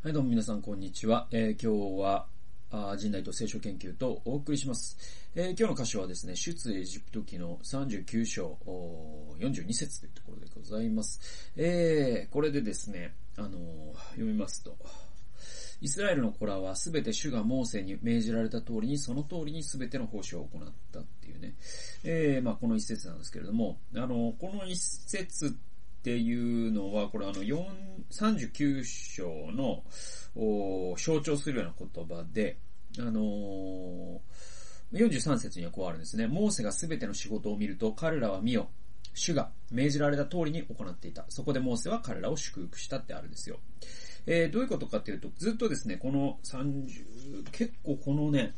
はい、どうも皆さん、こんにちは。えー今日は、あ人内と聖書研究とお送りします。えー今日の箇所はですね、出エジプト記の39章お42節というところでございます。えーこれでですね、あの読みますと、イスラエルの子らはすべて主がモーセに命じられた通りに、その通りにすべての奉仕を行ったっていうね。えまあこの一節なんですけれども、あのこの一節ってっていうのは、これあの4 39章の象徴するような言葉で、あのー43節にはこうあるんですね。モーセがすべての仕事を見ると、彼らは見よ。主が命じられた通りに行っていた。そこでモーセは彼らを祝福したってあるんですよ。えーどういうことかっていうと、ずっとですね、この30、結構このね、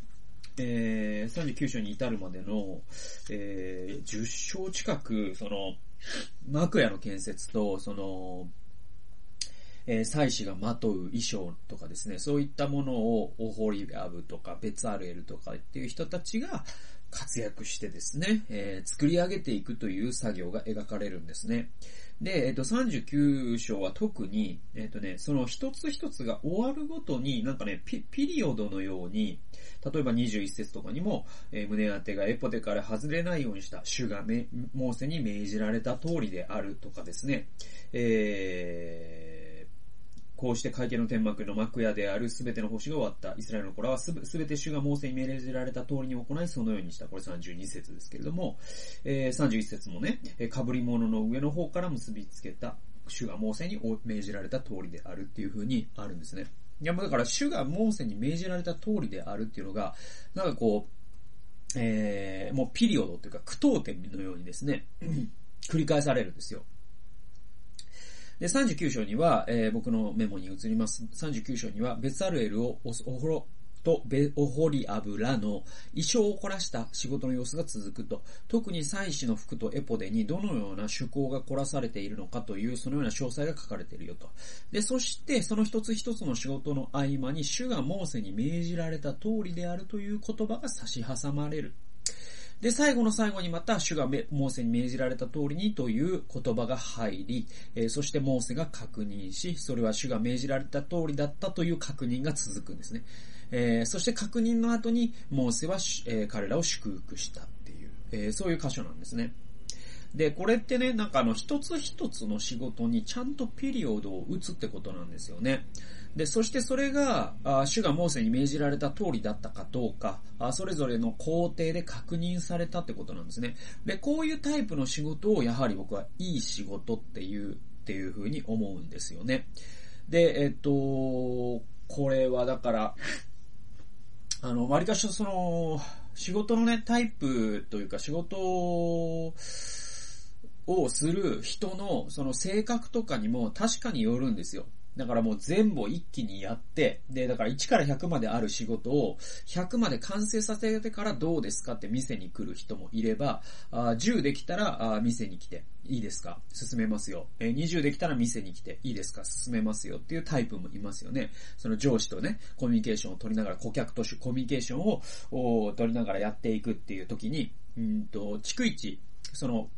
えー39章に至るまでの、えー10章近く、その、幕屋の建設と、その、えー祭祀がまとう衣装とかですね、そういったものをオホリアブとかベツアルエルとかっていう人たちが活躍してですね、えー作り上げていくという作業が描かれるんですね。で、えっ、と、39章は特に、えっ、とね、その一つ一つが終わるごとに、なんかね、ピピリオドのように、例えば21節とかにも、えー胸当てがエポテから外れないようにした、主がめモーセに命じられた通りであるとかですね、えーこうして会見の天幕の幕屋であるすべての星が終わった。イスラエルの子らはすべて主がモーセに命じられた通りに行い、そのようにした。これ32節ですけれども、えー31節もね、えー被り物の上の方から結びつけた、主がモーセに命じられた通りであるっていう風にあるんですね。いや、もうだから主がモーセに命じられた通りであるっていうのが、なんかこう、えーもうピリオドっていうか句読点のようにですね、繰り返されるんですよ。で、39章には、えー僕のメモに移ります。39章には、ベツアルエルをおおほろとベオホリアブらの衣装を凝らした仕事の様子が続くと、特に祭司の服とエポデにどのような趣向が凝らされているのかという、そのような詳細が書かれているよと。で、そして、その一つ一つの仕事の合間に、主がモーセに命じられた通りであるという言葉が差し挟まれる。で、最後の最後にまた、主がモーセに命じられた通りにという言葉が入り、えそしてモーセが確認し、それは主が命じられた通りだったという確認が続くんですね。えそして確認の後に、モーセは、え彼らを祝福したっていう、えそういう箇所なんですね。で、これってね、なんかあの、一つ一つの仕事にちゃんとピリオドを打つってことなんですよね。で、そしてそれが、あ主がモーセに命じられた通りだったかどうか、あそれぞれの工程で確認されたってことなんですね。で、こういうタイプの仕事をやはり僕はいい仕事っていう、っていうふうに思うんですよね。で、えっと、これはだから、あの、割かしその、仕事のね、タイプというか仕事ををする人のその性格とかにも確かによるんですよ。だからもう全部を一気にやって、で、だから1から100まである仕事を100まで完成させてからどうですかって店に来る人もいれば、あ10できたらあ店に来ていいですか？進めますよ。え20できたら店に来ていいですか？進めますよっていうタイプもいますよね。その上司とね、コミュニケーションを取りながら、顧客としてコミュニケーションを取りながらやっていくっていう時に、うんと、逐一、その、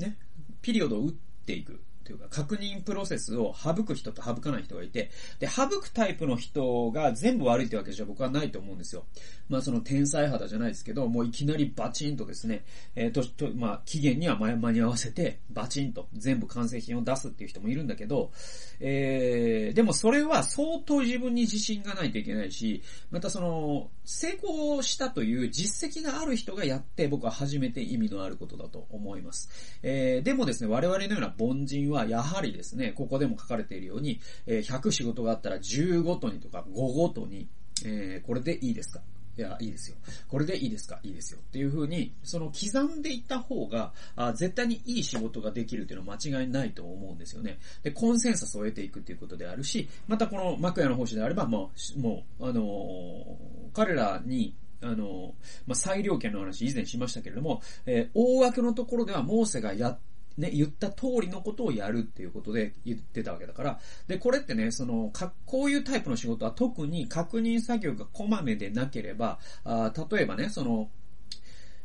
ね、ピリオドを打っていく。というか、確認プロセスを省く人と省かない人がいて、で、省くタイプの人が全部悪いってわけじゃ僕はないと思うんですよ。まあその天才肌じゃないですけど、もういきなりバチンとですね、えーと、と、まあ期限には間に合わせて、バチンと全部完成品を出すっていう人もいるんだけど、えー、でもそれは相当自分に自信がないといけないし、またその、成功したという実績がある人がやって僕は初めて意味のあることだと思います。えー、でもですね、我々のような凡人はやはりですね、ここでも書かれているように、え100仕事があったら10ごとにとか5ごとに、えー、これでいいですか？いや、いいですよ。これでいいですか？いいですよ。っていう風に、その刻んでいった方が、あ絶対にいい仕事ができるっていうのは間違いないと思うんですよね。で、コンセンサスを得ていくっていうことであるし、またこの幕屋の奉仕であれば、もう、もう、あのー彼らに、あの、まあ、裁量権の話以前しましたけれども、えー大枠のところではモーセがやっね、言った通りのことをやるっていうことで言ってたわけだから、で、これってね、その、か、こういうタイプの仕事は特に確認作業がこまめでなければ、あ例えばね、その、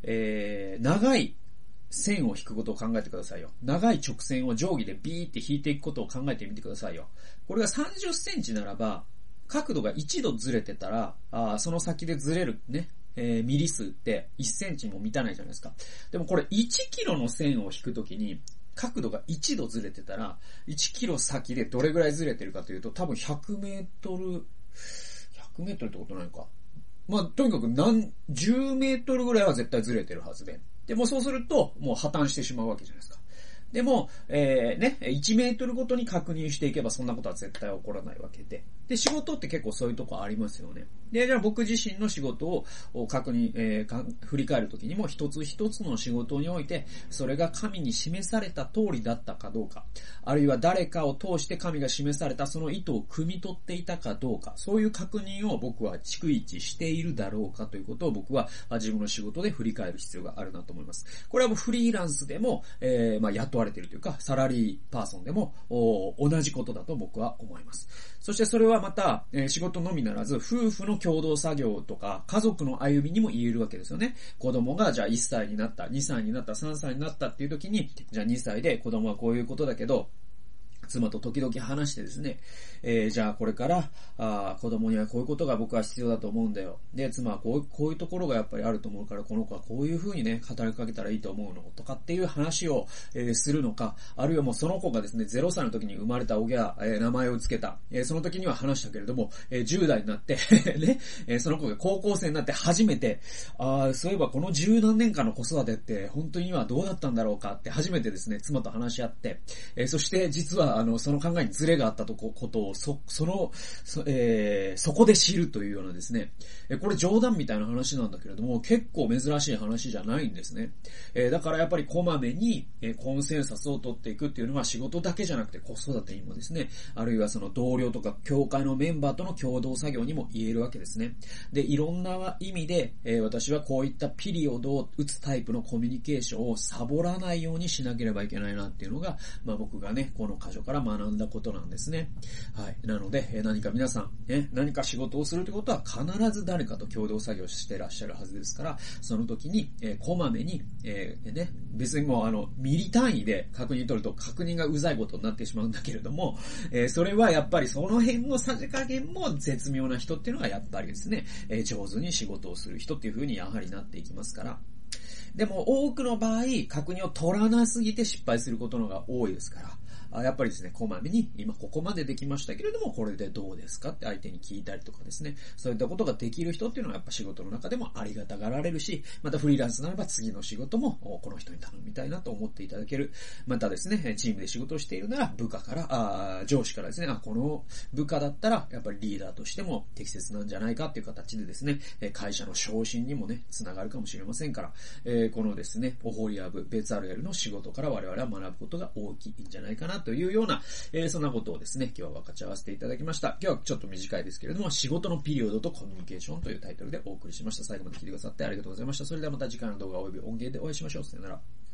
えー、長い線を引くことを考えてくださいよ。長い直線を定規でビーって引いていくことを考えてみてくださいよ。これが30センチならば、角度が1度ずれてたら、あその先でずれるね、えー、ミリ数って1センチも満たないじゃないですか。でもこれ1キロの線を引くときに、角度が1度ずれてたら、1キロ先でどれぐらいずれてるかというと、多分100メートル、100メートルってことないのか。まあ、とにかく何、10メートルぐらいは絶対ずれてるはずで。でもそうすると、もう破綻してしまうわけじゃないですか。でも、えー、ね、1メートルごとに確認していけばそんなことは絶対起こらないわけで。で、仕事って結構そういうとこありますよね。で、じゃあ僕自身の仕事を確認、えー、振り返るときにも一つ一つの仕事において、それが神に示された通りだったかどうか、あるいは誰かを通して神が示されたその意図を汲み取っていたかどうか、そういう確認を僕は逐一しているだろうかということを僕は自分の仕事で振り返る必要があるなと思います。これはもうフリーランスでも、えー、まあ雇われているというか、サラリーパーソンでも、同じことだと僕は思います。そしてそれははまた、えー、仕事のみならず、夫婦の共同作業とか、家族の歩みにも言えるわけですよね。子供がじゃあ1歳になった、2歳になった、3歳になったっていう時に、じゃあ2歳で子供はこういうことだけど、妻と時々話してですね、えー、じゃあこれから、あ子供にはこういうことが僕は必要だと思うんだよ。で、妻はこうこういうところがやっぱりあると思うから、この子はこういう風にね、働きかけたらいいと思うのとかっていう話を、えー、するのか、あるいはもうその子がですね、0歳の時に生まれた親、えー、名前を付けた。えー、その時には話したけれども、えー、10代になって ね、えー、その子が高校生になって初めて、あそういえばこの十何年間の子育てって本当にはどうだったんだろうかって初めてですね、妻と話し合って、えー、そして実はあの、その考えにズレがあったとこことを、そ、その、そ、えー、そこで知るというようなですね、えこれ冗談みたいな話なんだけれども、結構珍しい話じゃないんですね。えー、だからやっぱりこまめに、えコンセンサスを取っていくっていうのは仕事だけじゃなくて子育てにもですね、あるいはその同僚とか協会のメンバーとの共同作業にも言えるわけですね。で、いろんな意味で、えー、私はこういったピリオドを打つタイプのコミュニケーションをサボらないようにしなければいけないなっていうのが、まあ僕がね、この箇所から学んだことなんですね。はい。なので、え何か皆さん、ね、何か仕事をするということは必ず誰かと共同作業してらっしゃるはずですから、その時に、えー、こまめに、えー、ね、別にもうあの、ミリ単位で確認取ると確認がうざいことになってしまうんだけれども、えー、それはやっぱりその辺のさじ加減も絶妙な人っていうのがやっぱりですね、え、上手に仕事をする人っていう風にやはりなっていきますから、でも多くの場合、確認を取らなすぎて失敗することのが多いですから、やっぱりですね、こまめに、今ここまでできましたけれども、これでどうですかって相手に聞いたりとかですね、そういったことができる人っていうのはやっぱ仕事の中でもありがたがられるし、またフリーランスならば次の仕事もこの人に頼みたいなと思っていただける。またですね、チームで仕事をしているなら部下から、あ上司からですね、あ、この部下だったらやっぱりリーダーとしても適切なんじゃないかっていう形でですね、会社の昇進にもね、つながるかもしれませんから、えー、このですね、オホリアブ、ベツアルエルの仕事から我々は学ぶことが大きいんじゃないかなというような、えー、そんなことをですね、今日は分かち合わせていただきました。今日はちょっと短いですけれども、仕事のピリオドとコミュニケーションというタイトルでお送りしました。最後まで聞いてくださってありがとうございました。それではまた次回の動画及び音源でお会いしましょう。さよなら。